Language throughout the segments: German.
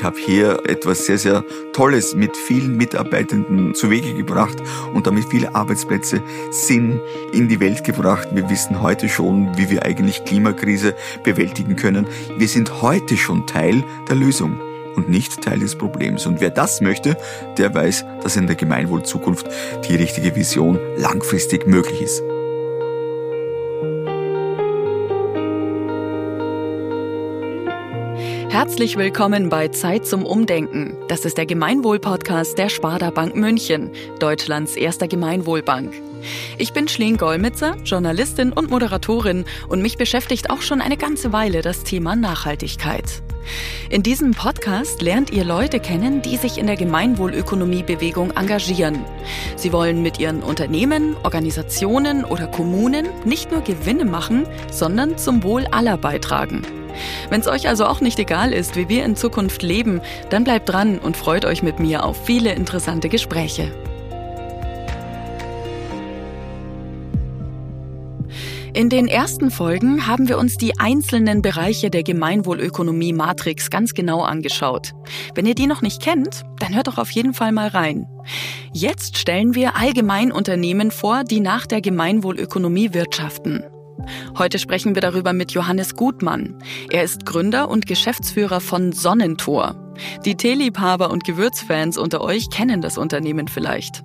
ich habe hier etwas sehr, sehr Tolles mit vielen Mitarbeitenden zu Wege gebracht und damit viele Arbeitsplätze Sinn in die Welt gebracht. Wir wissen heute schon, wie wir eigentlich Klimakrise bewältigen können. Wir sind heute schon Teil der Lösung und nicht Teil des Problems. Und wer das möchte, der weiß, dass in der Gemeinwohlzukunft die richtige Vision langfristig möglich ist. Herzlich willkommen bei Zeit zum Umdenken. Das ist der Gemeinwohl-Podcast der Sparda Bank München, Deutschlands erster Gemeinwohlbank. Ich bin Schleen Golmitzer, Journalistin und Moderatorin und mich beschäftigt auch schon eine ganze Weile das Thema Nachhaltigkeit. In diesem Podcast lernt ihr Leute kennen, die sich in der Gemeinwohlökonomiebewegung engagieren. Sie wollen mit ihren Unternehmen, Organisationen oder Kommunen nicht nur Gewinne machen, sondern zum Wohl aller beitragen. Wenn es euch also auch nicht egal ist, wie wir in Zukunft leben, dann bleibt dran und freut euch mit mir auf viele interessante Gespräche. In den ersten Folgen haben wir uns die einzelnen Bereiche der Gemeinwohlökonomie Matrix ganz genau angeschaut. Wenn ihr die noch nicht kennt, dann hört doch auf jeden Fall mal rein. Jetzt stellen wir Allgemeinunternehmen vor, die nach der Gemeinwohlökonomie wirtschaften. Heute sprechen wir darüber mit Johannes Gutmann. Er ist Gründer und Geschäftsführer von Sonnentor. Die Teeliebhaber und Gewürzfans unter euch kennen das Unternehmen vielleicht.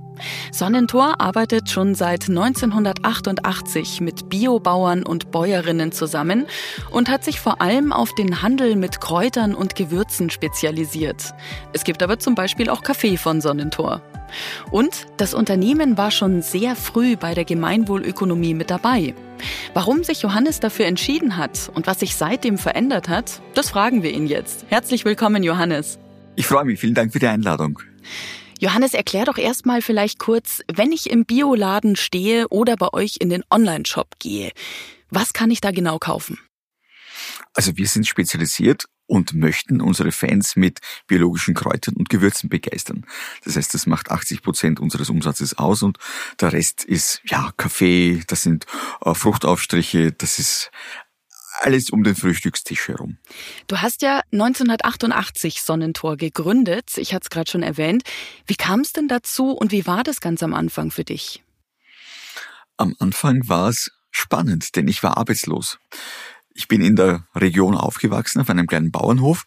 Sonnentor arbeitet schon seit 1988 mit Biobauern und Bäuerinnen zusammen und hat sich vor allem auf den Handel mit Kräutern und Gewürzen spezialisiert. Es gibt aber zum Beispiel auch Kaffee von Sonnentor. Und das Unternehmen war schon sehr früh bei der Gemeinwohlökonomie mit dabei. Warum sich Johannes dafür entschieden hat und was sich seitdem verändert hat, das fragen wir ihn jetzt. Herzlich willkommen, Johannes. Ich freue mich. Vielen Dank für die Einladung. Johannes, erklär doch erstmal vielleicht kurz, wenn ich im Bioladen stehe oder bei euch in den Online-Shop gehe, was kann ich da genau kaufen? Also wir sind spezialisiert und möchten unsere Fans mit biologischen Kräutern und Gewürzen begeistern. Das heißt, das macht 80 Prozent unseres Umsatzes aus und der Rest ist ja Kaffee, das sind äh, Fruchtaufstriche, das ist alles um den Frühstückstisch herum. Du hast ja 1988 Sonnentor gegründet. Ich hatte es gerade schon erwähnt. Wie kam es denn dazu und wie war das ganz am Anfang für dich? Am Anfang war es spannend, denn ich war arbeitslos. Ich bin in der Region aufgewachsen, auf einem kleinen Bauernhof,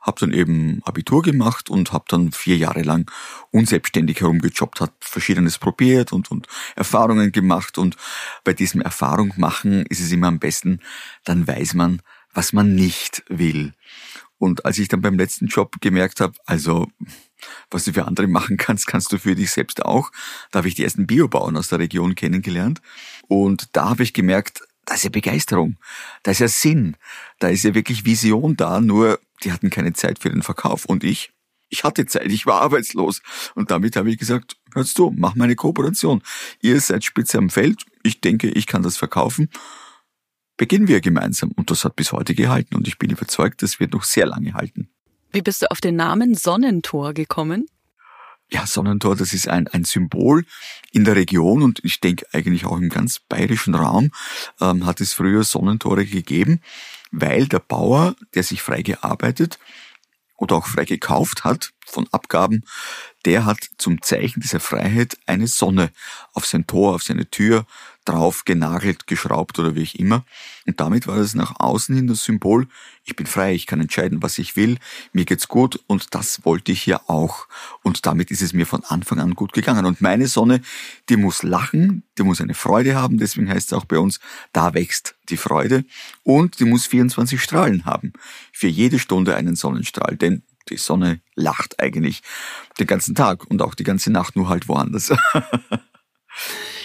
habe dann eben Abitur gemacht und habe dann vier Jahre lang unselbstständig herumgejobbt, hat verschiedenes probiert und, und Erfahrungen gemacht. Und bei diesem Erfahrung machen ist es immer am besten, dann weiß man, was man nicht will. Und als ich dann beim letzten Job gemerkt habe, also was du für andere machen kannst, kannst du für dich selbst auch. Da habe ich die ersten Biobauern aus der Region kennengelernt. Und da habe ich gemerkt, da ist ja Begeisterung, da ist ja Sinn, da ist ja wirklich Vision da, nur die hatten keine Zeit für den Verkauf. Und ich, ich hatte Zeit, ich war arbeitslos. Und damit habe ich gesagt, hörst du, mach mal eine Kooperation. Ihr seid spitze am Feld, ich denke, ich kann das verkaufen. Beginnen wir gemeinsam. Und das hat bis heute gehalten und ich bin überzeugt, das wird noch sehr lange halten. Wie bist du auf den Namen Sonnentor gekommen? Ja, Sonnentor, das ist ein, ein Symbol in der Region und ich denke eigentlich auch im ganz bayerischen Raum ähm, hat es früher Sonnentore gegeben, weil der Bauer, der sich frei gearbeitet oder auch frei gekauft hat von Abgaben, der hat zum Zeichen dieser Freiheit eine Sonne auf sein Tor, auf seine Tür drauf genagelt, geschraubt oder wie ich immer. Und damit war das nach außen hin das Symbol, ich bin frei, ich kann entscheiden, was ich will, mir geht's gut und das wollte ich ja auch. Und damit ist es mir von Anfang an gut gegangen. Und meine Sonne, die muss lachen, die muss eine Freude haben, deswegen heißt es auch bei uns, da wächst die Freude. Und die muss 24 Strahlen haben. Für jede Stunde einen Sonnenstrahl, denn die Sonne lacht eigentlich den ganzen Tag und auch die ganze Nacht, nur halt woanders.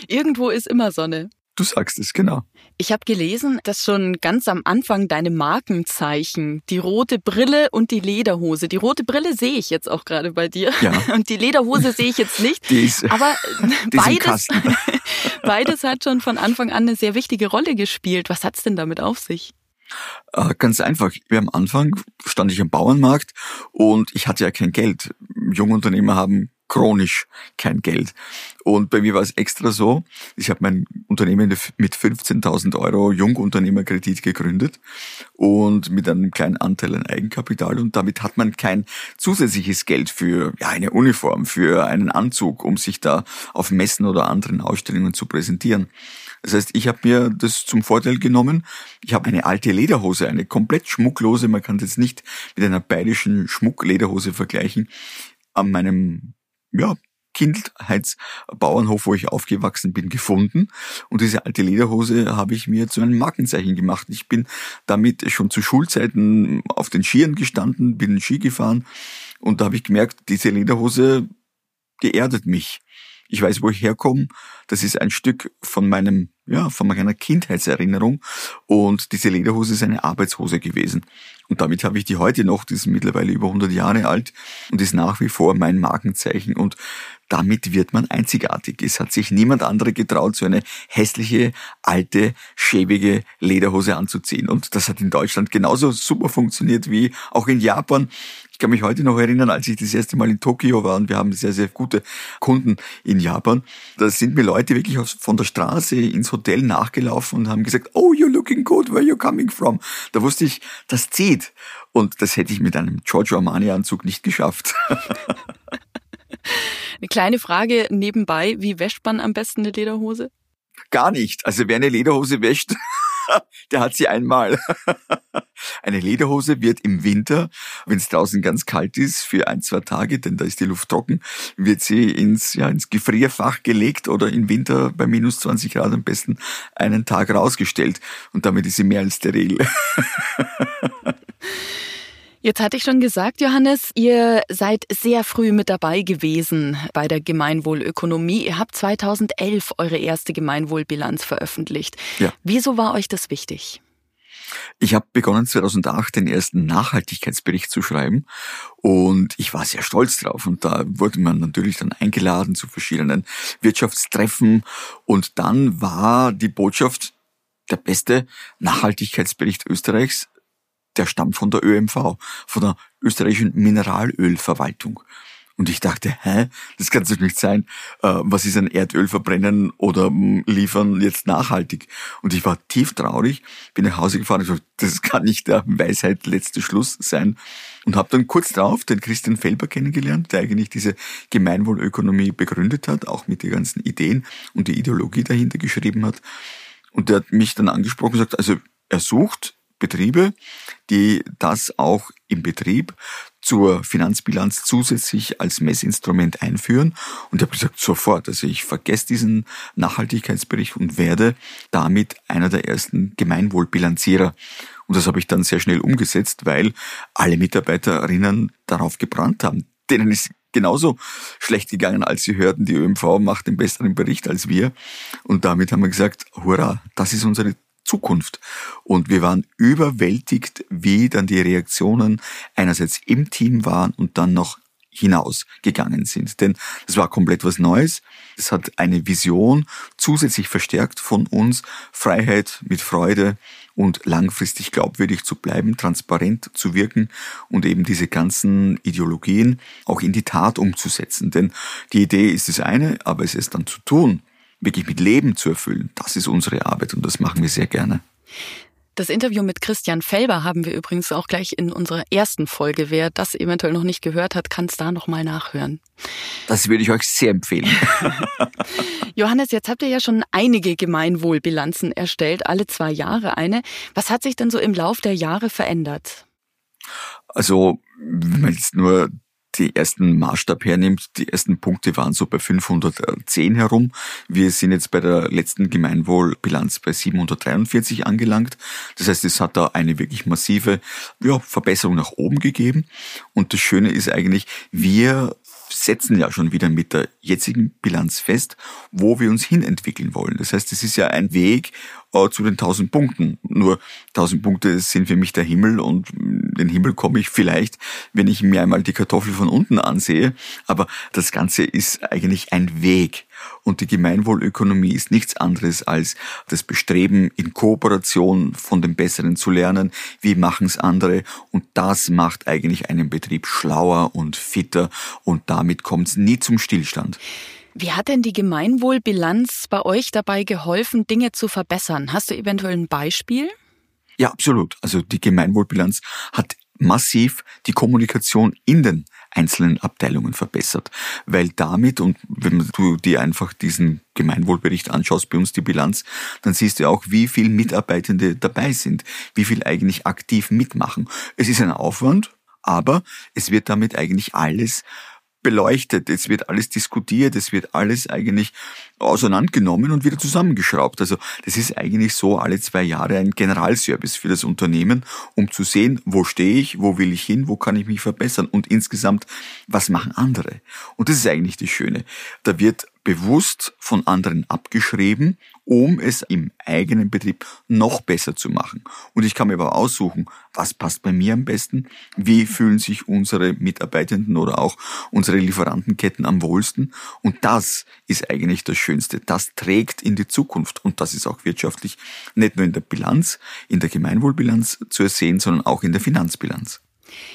Irgendwo ist immer Sonne. Du sagst es, genau. Ich habe gelesen, dass schon ganz am Anfang deine Markenzeichen, die rote Brille und die Lederhose. Die rote Brille sehe ich jetzt auch gerade bei dir. Ja. Und die Lederhose sehe ich jetzt nicht. Die ist, aber die beides, beides hat schon von Anfang an eine sehr wichtige Rolle gespielt. Was hat's denn damit auf sich? Äh, ganz einfach. Am Anfang stand ich am Bauernmarkt und ich hatte ja kein Geld. Junge Unternehmer haben chronisch kein Geld. Und bei mir war es extra so, ich habe mein Unternehmen mit 15.000 Euro Jungunternehmerkredit gegründet und mit einem kleinen Anteil an Eigenkapital und damit hat man kein zusätzliches Geld für ja, eine Uniform, für einen Anzug, um sich da auf Messen oder anderen Ausstellungen zu präsentieren. Das heißt, ich habe mir das zum Vorteil genommen. Ich habe eine alte Lederhose, eine komplett schmucklose, man kann das nicht mit einer bayerischen Schmucklederhose vergleichen, an meinem ja, Kindheitsbauernhof, wo ich aufgewachsen bin, gefunden. Und diese alte Lederhose habe ich mir zu einem Markenzeichen gemacht. Ich bin damit schon zu Schulzeiten auf den Skiern gestanden, bin Ski gefahren und da habe ich gemerkt, diese Lederhose, die erdet mich. Ich weiß, wo ich herkomme. Das ist ein Stück von meinem, ja, von meiner Kindheitserinnerung. Und diese Lederhose ist eine Arbeitshose gewesen. Und damit habe ich die heute noch, die ist mittlerweile über 100 Jahre alt und ist nach wie vor mein Markenzeichen. Und damit wird man einzigartig. Es hat sich niemand andere getraut, so eine hässliche, alte, schäbige Lederhose anzuziehen. Und das hat in Deutschland genauso super funktioniert wie auch in Japan. Ich kann mich heute noch erinnern, als ich das erste Mal in Tokio war und wir haben sehr, sehr gute Kunden in Japan. Da sind mir Leute wirklich von der Straße ins Hotel nachgelaufen und haben gesagt, oh, you're looking good, where you coming from? Da wusste ich, das zieht. Und das hätte ich mit einem Giorgio Armani Anzug nicht geschafft. Eine kleine Frage nebenbei, wie wäscht man am besten eine Lederhose? Gar nicht. Also wer eine Lederhose wäscht, der hat sie einmal. Eine Lederhose wird im Winter, wenn es draußen ganz kalt ist, für ein, zwei Tage, denn da ist die Luft trocken, wird sie ins, ja, ins Gefrierfach gelegt oder im Winter bei minus 20 Grad am besten einen Tag rausgestellt. Und damit ist sie mehr als steril. Jetzt hatte ich schon gesagt, Johannes, ihr seid sehr früh mit dabei gewesen bei der Gemeinwohlökonomie. Ihr habt 2011 eure erste Gemeinwohlbilanz veröffentlicht. Ja. Wieso war euch das wichtig? Ich habe begonnen 2008 den ersten Nachhaltigkeitsbericht zu schreiben und ich war sehr stolz drauf und da wurde man natürlich dann eingeladen zu verschiedenen Wirtschaftstreffen und dann war die Botschaft der beste Nachhaltigkeitsbericht Österreichs der stammt von der ÖMV, von der österreichischen Mineralölverwaltung. Und ich dachte, hä, das kann doch nicht sein. Äh, was ist ein Erdöl verbrennen oder hm, liefern jetzt nachhaltig? Und ich war tief traurig, bin nach Hause gefahren und gesagt, das kann nicht der Weisheit letzte Schluss sein. Und habe dann kurz darauf den Christian Felber kennengelernt, der eigentlich diese Gemeinwohlökonomie begründet hat, auch mit den ganzen Ideen und die Ideologie dahinter geschrieben hat. Und der hat mich dann angesprochen und gesagt, also er sucht Betriebe, die das auch im Betrieb zur Finanzbilanz zusätzlich als Messinstrument einführen. Und ich habe gesagt, sofort, also ich vergesse diesen Nachhaltigkeitsbericht und werde damit einer der ersten Gemeinwohlbilanzierer. Und das habe ich dann sehr schnell umgesetzt, weil alle Mitarbeiterinnen darauf gebrannt haben. Denen ist genauso schlecht gegangen, als sie hörten, die ÖMV macht den besseren Bericht als wir. Und damit haben wir gesagt, hurra, das ist unsere Zukunft. Und wir waren überwältigt, wie dann die Reaktionen einerseits im Team waren und dann noch hinausgegangen sind. Denn das war komplett was Neues. Es hat eine Vision zusätzlich verstärkt von uns, Freiheit mit Freude und langfristig glaubwürdig zu bleiben, transparent zu wirken und eben diese ganzen Ideologien auch in die Tat umzusetzen. Denn die Idee ist das eine, aber es ist dann zu tun, wirklich mit Leben zu erfüllen, das ist unsere Arbeit und das machen wir sehr gerne. Das Interview mit Christian Felber haben wir übrigens auch gleich in unserer ersten Folge. Wer das eventuell noch nicht gehört hat, kann es da nochmal nachhören. Das würde ich euch sehr empfehlen. Johannes, jetzt habt ihr ja schon einige Gemeinwohlbilanzen erstellt, alle zwei Jahre eine. Was hat sich denn so im Lauf der Jahre verändert? Also, wenn man jetzt nur die ersten Maßstab hernimmt, die ersten Punkte waren so bei 510 herum. Wir sind jetzt bei der letzten Gemeinwohlbilanz bei 743 angelangt. Das heißt, es hat da eine wirklich massive ja, Verbesserung nach oben gegeben. Und das Schöne ist eigentlich, wir setzen ja schon wieder mit der jetzigen Bilanz fest, wo wir uns hinentwickeln wollen. Das heißt, es ist ja ein Weg, äh, zu den 1000 Punkten. Nur 1000 Punkte sind für mich der Himmel und den Himmel komme ich vielleicht, wenn ich mir einmal die Kartoffel von unten ansehe. Aber das Ganze ist eigentlich ein Weg. Und die Gemeinwohlökonomie ist nichts anderes als das Bestreben, in Kooperation von dem Besseren zu lernen. Wie machen es andere? Und das macht eigentlich einen Betrieb schlauer und fitter. Und damit kommt es nie zum Stillstand. Wie hat denn die Gemeinwohlbilanz bei euch dabei geholfen, Dinge zu verbessern? Hast du eventuell ein Beispiel? Ja, absolut. Also die Gemeinwohlbilanz hat massiv die Kommunikation in den einzelnen Abteilungen verbessert, weil damit und wenn du dir einfach diesen Gemeinwohlbericht anschaust, bei uns die Bilanz, dann siehst du auch, wie viel Mitarbeitende dabei sind, wie viel eigentlich aktiv mitmachen. Es ist ein Aufwand, aber es wird damit eigentlich alles beleuchtet, es wird alles diskutiert, es wird alles eigentlich auseinandergenommen und wieder zusammengeschraubt. Also das ist eigentlich so alle zwei Jahre ein Generalservice für das Unternehmen, um zu sehen, wo stehe ich, wo will ich hin, wo kann ich mich verbessern und insgesamt, was machen andere. Und das ist eigentlich das Schöne. Da wird bewusst von anderen abgeschrieben, um es im eigenen Betrieb noch besser zu machen. Und ich kann mir aber aussuchen, was passt bei mir am besten, wie fühlen sich unsere Mitarbeitenden oder auch unsere Lieferantenketten am wohlsten. Und das ist eigentlich das Schönste. Das trägt in die Zukunft. Und das ist auch wirtschaftlich nicht nur in der Bilanz, in der Gemeinwohlbilanz zu ersehen, sondern auch in der Finanzbilanz.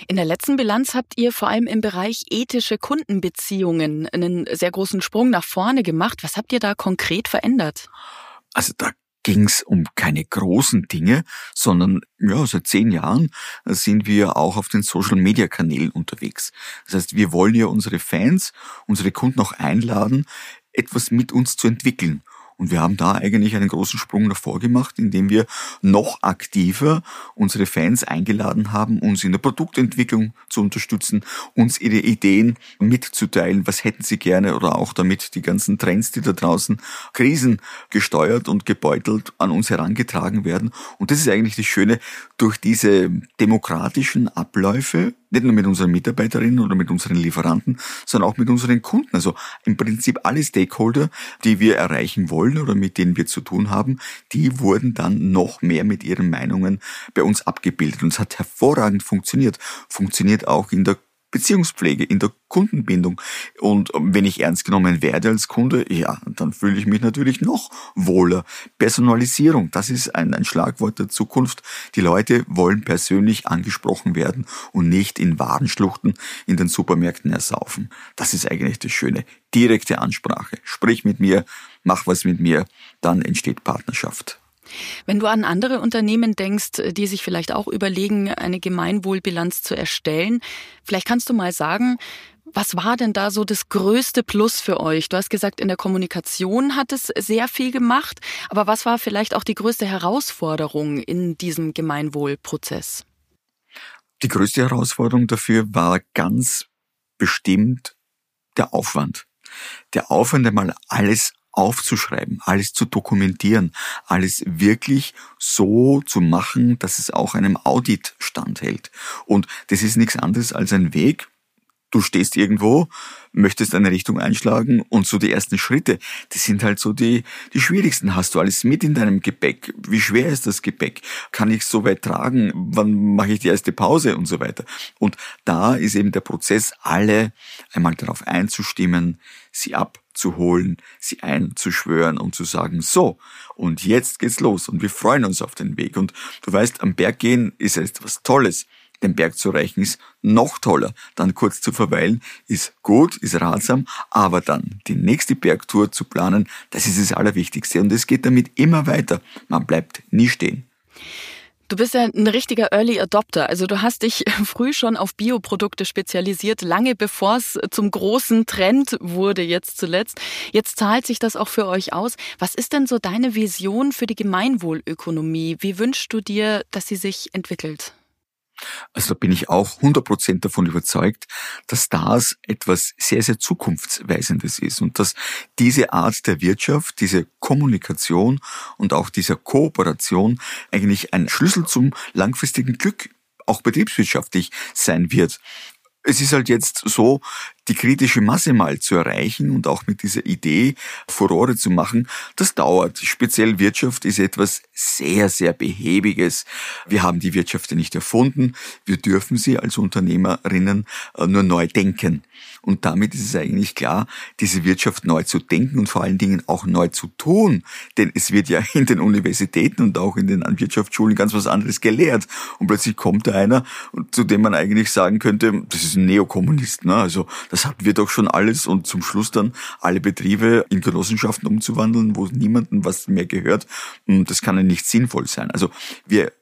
In der letzten Bilanz habt ihr vor allem im Bereich ethische Kundenbeziehungen einen sehr großen Sprung nach vorne gemacht. Was habt ihr da konkret verändert? Also da ging es um keine großen Dinge, sondern ja, seit zehn Jahren sind wir auch auf den Social-Media-Kanälen unterwegs. Das heißt, wir wollen ja unsere Fans, unsere Kunden auch einladen, etwas mit uns zu entwickeln. Und wir haben da eigentlich einen großen Sprung davor gemacht, indem wir noch aktiver unsere Fans eingeladen haben, uns in der Produktentwicklung zu unterstützen, uns ihre Ideen mitzuteilen, was hätten sie gerne oder auch damit die ganzen Trends, die da draußen Krisen gesteuert und gebeutelt an uns herangetragen werden. Und das ist eigentlich das Schöne, durch diese demokratischen Abläufe nicht nur mit unseren Mitarbeiterinnen oder mit unseren Lieferanten, sondern auch mit unseren Kunden. Also im Prinzip alle Stakeholder, die wir erreichen wollen oder mit denen wir zu tun haben, die wurden dann noch mehr mit ihren Meinungen bei uns abgebildet. Und es hat hervorragend funktioniert. Funktioniert auch in der Beziehungspflege, in der Kundenbindung. Und wenn ich ernst genommen werde als Kunde, ja, dann fühle ich mich natürlich noch wohler. Personalisierung, das ist ein, ein Schlagwort der Zukunft. Die Leute wollen persönlich angesprochen werden und nicht in Warenschluchten in den Supermärkten ersaufen. Das ist eigentlich das Schöne. Direkte Ansprache. Sprich mit mir, mach was mit mir, dann entsteht Partnerschaft. Wenn du an andere Unternehmen denkst, die sich vielleicht auch überlegen, eine Gemeinwohlbilanz zu erstellen, vielleicht kannst du mal sagen, was war denn da so das größte Plus für euch? Du hast gesagt, in der Kommunikation hat es sehr viel gemacht, aber was war vielleicht auch die größte Herausforderung in diesem Gemeinwohlprozess? Die größte Herausforderung dafür war ganz bestimmt der Aufwand. Der Aufwand, einmal alles aufzuschreiben, alles zu dokumentieren, alles wirklich so zu machen, dass es auch einem Audit standhält. Und das ist nichts anderes als ein Weg. Du stehst irgendwo, möchtest eine Richtung einschlagen und so die ersten Schritte, das sind halt so die, die schwierigsten. Hast du alles mit in deinem Gepäck? Wie schwer ist das Gepäck? Kann ich es so weit tragen? Wann mache ich die erste Pause und so weiter? Und da ist eben der Prozess, alle einmal darauf einzustimmen, sie ab zu holen, sie einzuschwören und zu sagen, so, und jetzt geht's los und wir freuen uns auf den Weg. Und du weißt, am Berg gehen ist etwas Tolles. Den Berg zu erreichen ist noch toller. Dann kurz zu verweilen ist gut, ist ratsam, aber dann die nächste Bergtour zu planen, das ist das Allerwichtigste. Und es geht damit immer weiter. Man bleibt nie stehen. Du bist ja ein richtiger Early Adopter. Also du hast dich früh schon auf Bioprodukte spezialisiert, lange bevor es zum großen Trend wurde jetzt zuletzt. Jetzt zahlt sich das auch für euch aus. Was ist denn so deine Vision für die Gemeinwohlökonomie? Wie wünschst du dir, dass sie sich entwickelt? Also da bin ich auch 100% davon überzeugt, dass das etwas sehr, sehr Zukunftsweisendes ist und dass diese Art der Wirtschaft, diese Kommunikation und auch dieser Kooperation eigentlich ein Schlüssel zum langfristigen Glück auch betriebswirtschaftlich sein wird. Es ist halt jetzt so, die kritische Masse mal zu erreichen und auch mit dieser Idee Furore zu machen, das dauert. Speziell Wirtschaft ist etwas sehr, sehr behäbiges. Wir haben die Wirtschaft ja nicht erfunden. Wir dürfen sie als Unternehmerinnen äh, nur neu denken. Und damit ist es eigentlich klar, diese Wirtschaft neu zu denken und vor allen Dingen auch neu zu tun. Denn es wird ja in den Universitäten und auch in den Wirtschaftsschulen ganz was anderes gelehrt. Und plötzlich kommt da einer, zu dem man eigentlich sagen könnte, das ist ein Neokommunist. Ne? Also das hatten wir doch schon alles und zum Schluss dann alle Betriebe in Genossenschaften umzuwandeln, wo niemandem was mehr gehört. Das kann ja nicht sinnvoll sein. Also wir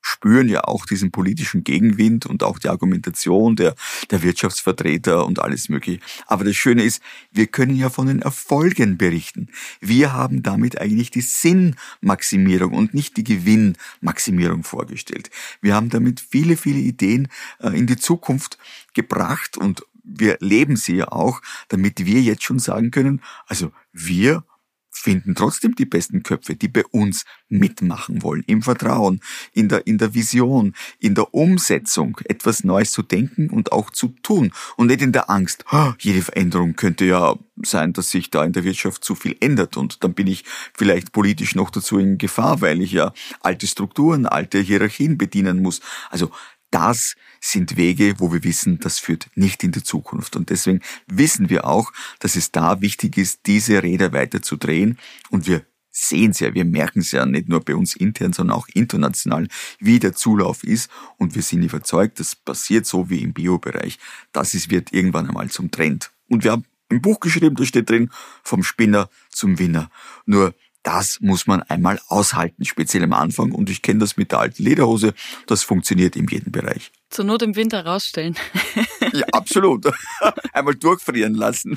spüren ja auch diesen politischen Gegenwind und auch die Argumentation der, der Wirtschaftsvertreter und alles mögliche. Aber das Schöne ist, wir können ja von den Erfolgen berichten. Wir haben damit eigentlich die Sinnmaximierung und nicht die Gewinnmaximierung vorgestellt. Wir haben damit viele, viele Ideen äh, in die Zukunft gebracht und wir leben sie ja auch, damit wir jetzt schon sagen können, also wir finden trotzdem die besten Köpfe, die bei uns mitmachen wollen, im Vertrauen, in der, in der Vision, in der Umsetzung, etwas Neues zu denken und auch zu tun und nicht in der Angst, oh, jede Veränderung könnte ja sein, dass sich da in der Wirtschaft zu viel ändert und dann bin ich vielleicht politisch noch dazu in Gefahr, weil ich ja alte Strukturen, alte Hierarchien bedienen muss. Also das sind Wege, wo wir wissen, das führt nicht in die Zukunft. Und deswegen wissen wir auch, dass es da wichtig ist, diese Räder weiter zu drehen. Und wir sehen es ja, wir merken es ja nicht nur bei uns intern, sondern auch international, wie der Zulauf ist. Und wir sind überzeugt, das passiert so wie im Biobereich. Das ist, wird irgendwann einmal zum Trend. Und wir haben ein Buch geschrieben, da steht drin, vom Spinner zum Winner. Nur das muss man einmal aushalten, speziell am Anfang. Und ich kenne das mit der alten Lederhose. Das funktioniert in jedem Bereich. Zur Not im Winter rausstellen. ja, absolut. Einmal durchfrieren lassen.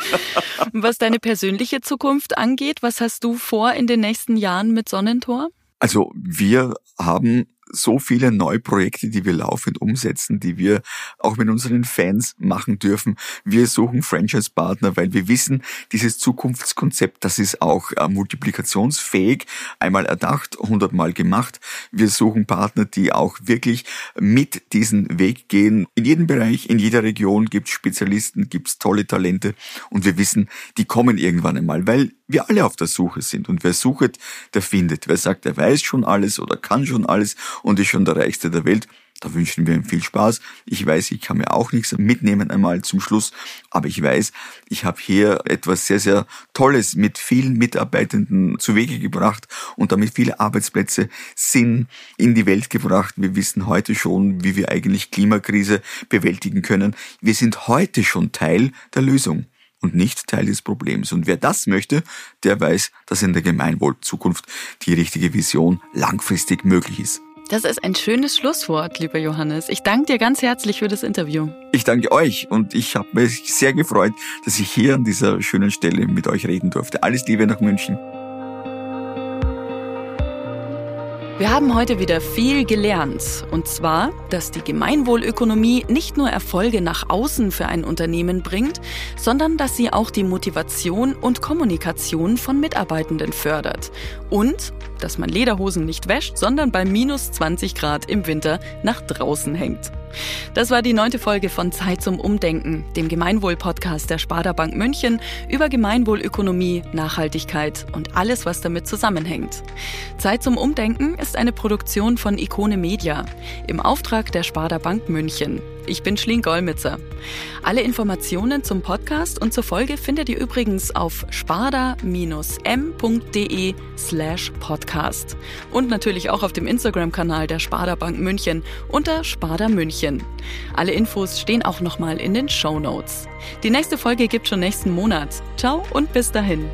Was deine persönliche Zukunft angeht, was hast du vor in den nächsten Jahren mit Sonnentor? Also wir haben so viele neue Projekte, die wir laufend umsetzen, die wir auch mit unseren Fans machen dürfen. Wir suchen Franchise-Partner, weil wir wissen, dieses Zukunftskonzept, das ist auch äh, multiplikationsfähig, einmal erdacht, hundertmal gemacht. Wir suchen Partner, die auch wirklich mit diesen Weg gehen. In jedem Bereich, in jeder Region gibt es Spezialisten, gibt es tolle Talente und wir wissen, die kommen irgendwann einmal, weil wir alle auf der Suche sind. Und wer sucht, der findet. Wer sagt, er weiß schon alles oder kann schon alles und ist schon der Reichste der Welt, da wünschen wir ihm viel Spaß. Ich weiß, ich kann mir auch nichts mitnehmen einmal zum Schluss, aber ich weiß, ich habe hier etwas sehr, sehr Tolles mit vielen Mitarbeitenden zu Wege gebracht und damit viele Arbeitsplätze sind in die Welt gebracht. Wir wissen heute schon, wie wir eigentlich Klimakrise bewältigen können. Wir sind heute schon Teil der Lösung und nicht Teil des Problems. Und wer das möchte, der weiß, dass in der Gemeinwohlzukunft die richtige Vision langfristig möglich ist. Das ist ein schönes Schlusswort, lieber Johannes. Ich danke dir ganz herzlich für das Interview. Ich danke euch und ich habe mich sehr gefreut, dass ich hier an dieser schönen Stelle mit euch reden durfte. Alles Liebe nach München. Wir haben heute wieder viel gelernt. Und zwar, dass die Gemeinwohlökonomie nicht nur Erfolge nach außen für ein Unternehmen bringt, sondern dass sie auch die Motivation und Kommunikation von Mitarbeitenden fördert. Und dass man Lederhosen nicht wäscht, sondern bei minus 20 Grad im Winter nach draußen hängt. Das war die neunte Folge von Zeit zum Umdenken, dem Gemeinwohl-Podcast der Sparda Bank München über Gemeinwohlökonomie, Nachhaltigkeit und alles, was damit zusammenhängt. Zeit zum Umdenken ist eine Produktion von Ikone Media im Auftrag der Sparda Bank München. Ich bin Schling Golmitzer. Alle Informationen zum Podcast und zur Folge findet ihr übrigens auf sparda-m.de slash podcast und natürlich auch auf dem Instagram-Kanal der Sparda Bank München unter Sparda München. Alle Infos stehen auch nochmal in den Show Notes. Die nächste Folge gibt schon nächsten Monat. Ciao und bis dahin.